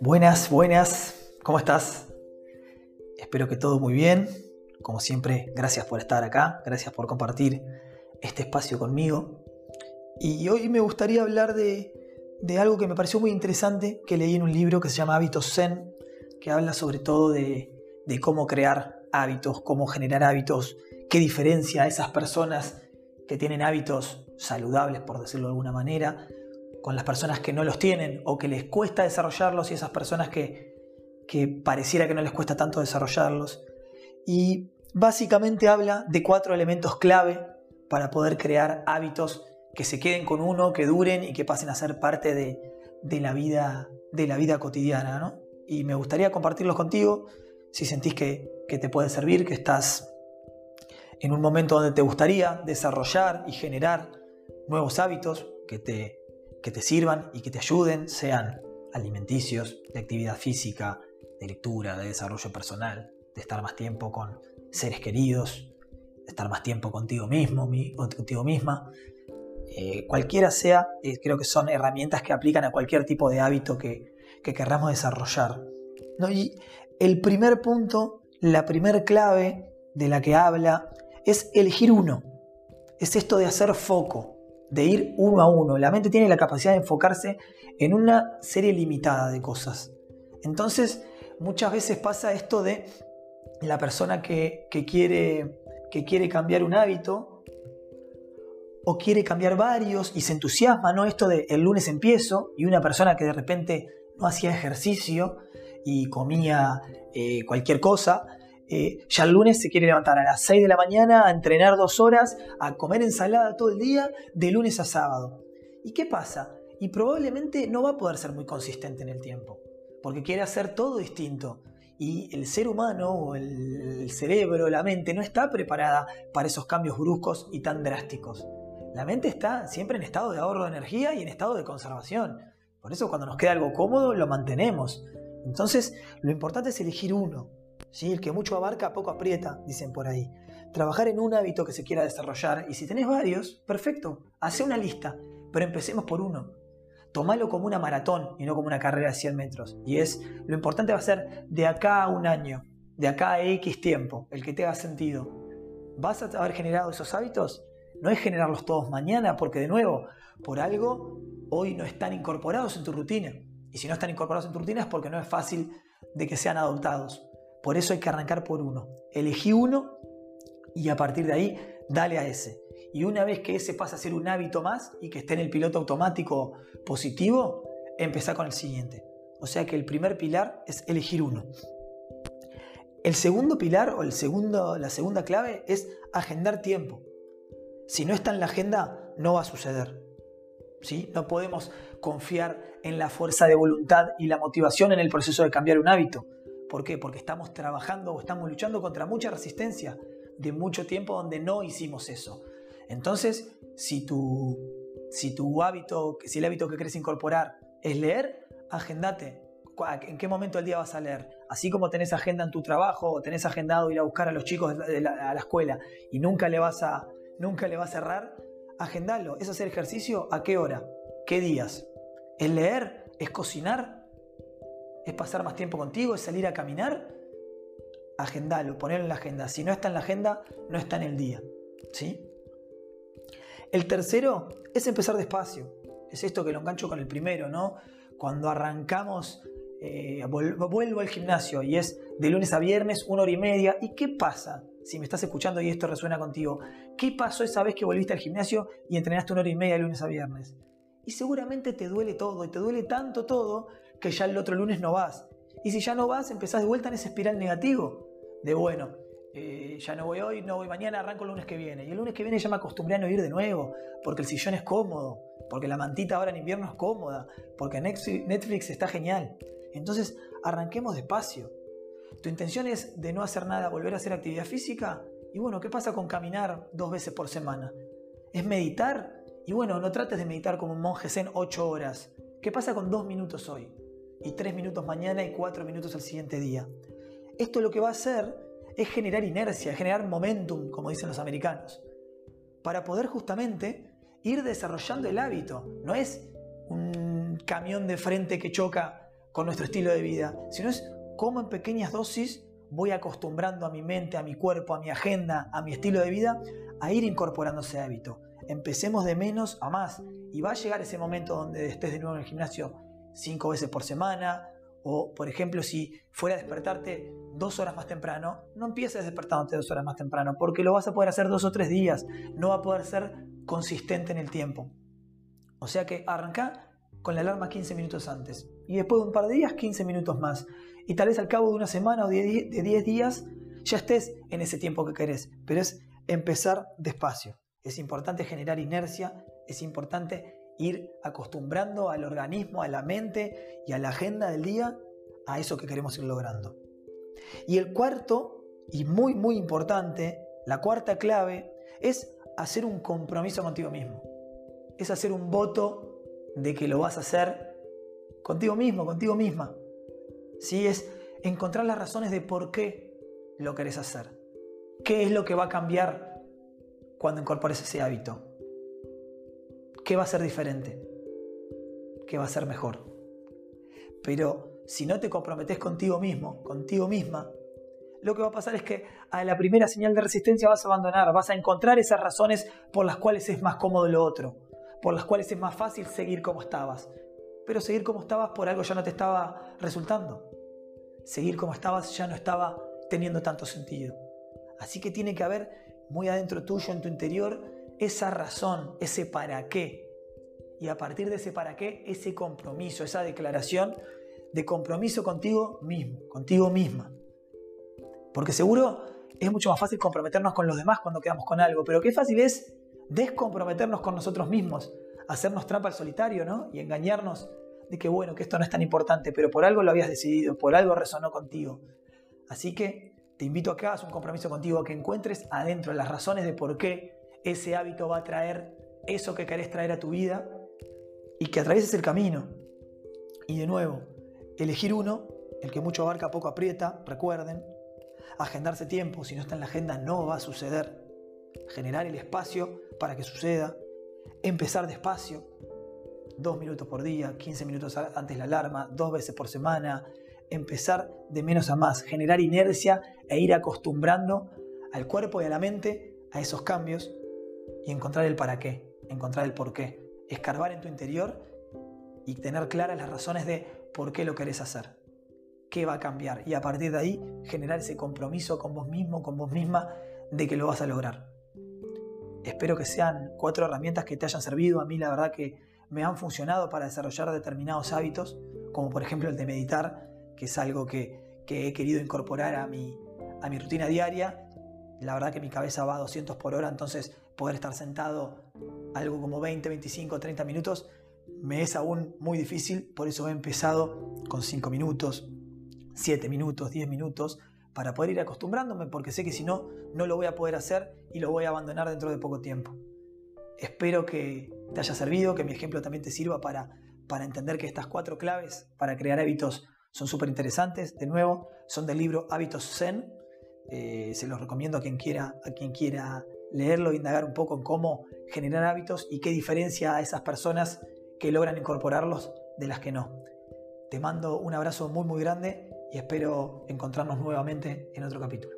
Buenas, buenas, ¿cómo estás? Espero que todo muy bien. Como siempre, gracias por estar acá, gracias por compartir este espacio conmigo. Y hoy me gustaría hablar de, algo que me pareció muy interesante que leí en un libro que se llama Hábitos Zen, que habla sobre todo de, de cómo crear hábitos, cómo generar hábitos, qué diferencia a esas personas que tienen hábitos saludables, por decirlo de alguna manera, con las personas que no los tienen o que les cuesta desarrollarlos y esas personas que, que pareciera que no les cuesta tanto desarrollarlos. Y básicamente habla de cuatro elementos clave para poder crear hábitos que se queden con uno, que duren y que pasen a ser parte de, de la, vida, de la vida cotidiana. ¿no? Y me gustaría compartirlos contigo si sentís que, que te puede servir, que estás en un momento donde te gustaría desarrollar y generar nuevos hábitos que te que te sirvan y que te ayuden, sean alimenticios, de actividad física, de lectura, de desarrollo personal, de estar más tiempo con seres queridos, de estar más tiempo contigo mismo, contigo misma. Eh, cualquiera sea, eh, creo que son herramientas que aplican a cualquier tipo de hábito que, que querramos desarrollar. ¿no? Y el primer punto, la primer clave de la que habla, es elegir uno. Es esto de hacer foco de ir uno a uno. La mente tiene la capacidad de enfocarse en una serie limitada de cosas. Entonces, muchas veces pasa esto de la persona que, quiere, que quiere cambiar un hábito o quiere cambiar varios y se entusiasma, ¿no? Esto de el lunes empiezo y una persona que de repente no hacía ejercicio y comía eh, cualquier cosa, eh, ya el lunes se quiere levantar a las 6 de la mañana a entrenar dos horas, a comer ensalada todo el día, de lunes a sábado. ¿Y qué pasa? Y probablemente no va a poder ser muy consistente en el tiempo, porque quiere hacer todo distinto. Y el ser humano o el cerebro, la mente, no está preparada para esos cambios bruscos y tan drásticos. La mente está siempre en estado de ahorro de energía y en estado de conservación. Por eso cuando nos queda algo cómodo lo mantenemos. Entonces lo importante es elegir uno, el que mucho abarca, poco aprieta, dicen por ahí. Trabajar en un hábito que se quiera desarrollar y si tenés varios, perfecto, hace una lista, pero empecemos por uno. Tomalo como una maratón y no como una carrera de 100 metros. Y es, lo importante va a ser de acá a un año, de acá a X tiempo, el que te haga sentido. ¿Vas a haber generado esos hábitos? No es generarlos todos mañana, porque de nuevo, por algo hoy no están incorporados en tu rutina. Y si no están incorporados en tu rutina es porque no es fácil de que sean adoptados. Por eso hay que arrancar por uno. Elegí uno y a partir de ahí dale a ese. Y una vez que ese pasa a ser un hábito más y que esté en el piloto automático positivo, empezá con el siguiente. O sea que el primer pilar es elegir uno. El segundo pilar o el segundo, la segunda clave es agendar tiempo. Si no está en la agenda, no va a suceder. ¿Sí? No podemos confiar en la fuerza de voluntad y la motivación en el proceso de cambiar un hábito. ¿Por qué? Porque estamos trabajando o estamos luchando contra mucha resistencia de mucho tiempo donde no hicimos eso. Entonces, si tu, si tu hábito, si el hábito que querés incorporar es leer, agendate. ¿En qué momento del día vas a leer? Así como tenés agenda en tu trabajo o tenés agendado ir a buscar a los chicos a la escuela y nunca le vas a, nunca le vas a cerrar, agendalo. ¿Es hacer ejercicio? ¿A qué hora? ¿Qué días? ¿Es leer? ¿Es cocinar? Es pasar más tiempo contigo, es salir a caminar, agendalo, ponerlo en la agenda. Si no está en la agenda, no está en el día. ¿sí? El tercero es empezar despacio. Es esto que lo engancho con el primero, ¿no? Cuando arrancamos, eh, vuelvo al gimnasio y es de lunes a viernes, una hora y media. ¿Y qué pasa? Si me estás escuchando y esto resuena contigo, ¿qué pasó esa vez que volviste al gimnasio y entrenaste una hora y media de lunes a viernes? Y seguramente te duele todo, y te duele tanto todo que ya el otro lunes no vas. Y si ya no vas, empezás de vuelta en ese espiral negativo. De bueno, eh, ya no voy hoy, no voy mañana, arranco el lunes que viene. Y el lunes que viene ya me acostumbré a no ir de nuevo, porque el sillón es cómodo, porque la mantita ahora en invierno es cómoda, porque Netflix está genial. Entonces, arranquemos despacio. Tu intención es de no hacer nada, volver a hacer actividad física. Y bueno, ¿qué pasa con caminar dos veces por semana? ¿Es meditar? Y bueno, no trates de meditar como un monje zen ocho horas. ¿Qué pasa con dos minutos hoy? Y tres minutos mañana y cuatro minutos al siguiente día. Esto lo que va a hacer es generar inercia, generar momentum, como dicen los americanos, para poder justamente ir desarrollando el hábito. No es un camión de frente que choca con nuestro estilo de vida, sino es cómo en pequeñas dosis voy acostumbrando a mi mente, a mi cuerpo, a mi agenda, a mi estilo de vida, a ir incorporando ese hábito. Empecemos de menos a más y va a llegar ese momento donde estés de nuevo en el gimnasio cinco veces por semana o, por ejemplo, si fuera a despertarte dos horas más temprano, no empieces despertándote dos horas más temprano porque lo vas a poder hacer dos o tres días, no va a poder ser consistente en el tiempo. O sea que arranca con la alarma 15 minutos antes y después de un par de días 15 minutos más y tal vez al cabo de una semana o de 10 días ya estés en ese tiempo que querés, pero es empezar despacio. Es importante generar inercia, es importante ir acostumbrando al organismo, a la mente y a la agenda del día a eso que queremos ir logrando. Y el cuarto, y muy muy importante, la cuarta clave, es hacer un compromiso contigo mismo. Es hacer un voto de que lo vas a hacer contigo mismo, contigo misma. ¿Sí? Es encontrar las razones de por qué lo querés hacer. ¿Qué es lo que va a cambiar cuando incorpores ese hábito? ¿Qué va a ser diferente? ¿Qué va a ser mejor? Pero si no te comprometes contigo mismo, contigo misma, lo que va a pasar es que a la primera señal de resistencia vas a abandonar, vas a encontrar esas razones por las cuales es más cómodo lo otro, por las cuales es más fácil seguir como estabas. Pero seguir como estabas por algo ya no te estaba resultando. Seguir como estabas ya no estaba teniendo tanto sentido. Así que tiene que haber muy adentro tuyo, en tu interior, esa razón, ese para qué. Y a partir de ese para qué, ese compromiso, esa declaración de compromiso contigo mismo, contigo misma. Porque seguro es mucho más fácil comprometernos con los demás cuando quedamos con algo, pero qué fácil es descomprometernos con nosotros mismos, hacernos trampa al solitario, ¿no? Y engañarnos de que bueno, que esto no es tan importante, pero por algo lo habías decidido, por algo resonó contigo. Así que te invito a que hagas un compromiso contigo, a que encuentres adentro las razones de por qué ese hábito va a traer eso que querés traer a tu vida y que atravieses el camino. Y de nuevo, elegir uno, el que mucho abarca poco aprieta, recuerden, agendarse tiempo, si no está en la agenda no va a suceder, generar el espacio para que suceda, empezar despacio, dos minutos por día, 15 minutos antes la alarma, dos veces por semana, empezar de menos a más, generar inercia e ir acostumbrando al cuerpo y a la mente a esos cambios y encontrar el para qué, encontrar el por qué, escarbar en tu interior y tener claras las razones de por qué lo querés hacer, qué va a cambiar y a partir de ahí generar ese compromiso con vos mismo, con vos misma de que lo vas a lograr. Espero que sean cuatro herramientas que te hayan servido. A mí la verdad que me han funcionado para desarrollar determinados hábitos, como por ejemplo el de meditar, que es algo que, he querido incorporar a mi, a mi rutina diaria. La verdad que mi cabeza va a 200 por hora, entonces poder estar sentado algo como 20, 25, 30 minutos me es aún muy difícil, por eso he empezado con 5 minutos, 7 minutos, 10 minutos, para poder ir acostumbrándome, porque sé que si no, no lo voy a poder hacer y lo voy a abandonar dentro de poco tiempo. Espero que te haya servido, que mi ejemplo también te sirva para, para entender que estas cuatro claves para crear hábitos son súper interesantes. De nuevo, son del libro Hábitos Zen. Eh, se los recomiendo a quien, quiera, a quien quiera leerlo e indagar un poco en cómo generar hábitos y qué diferencia a esas personas que logran incorporarlos de las que no. Te mando un abrazo muy muy grande y espero encontrarnos nuevamente en otro capítulo.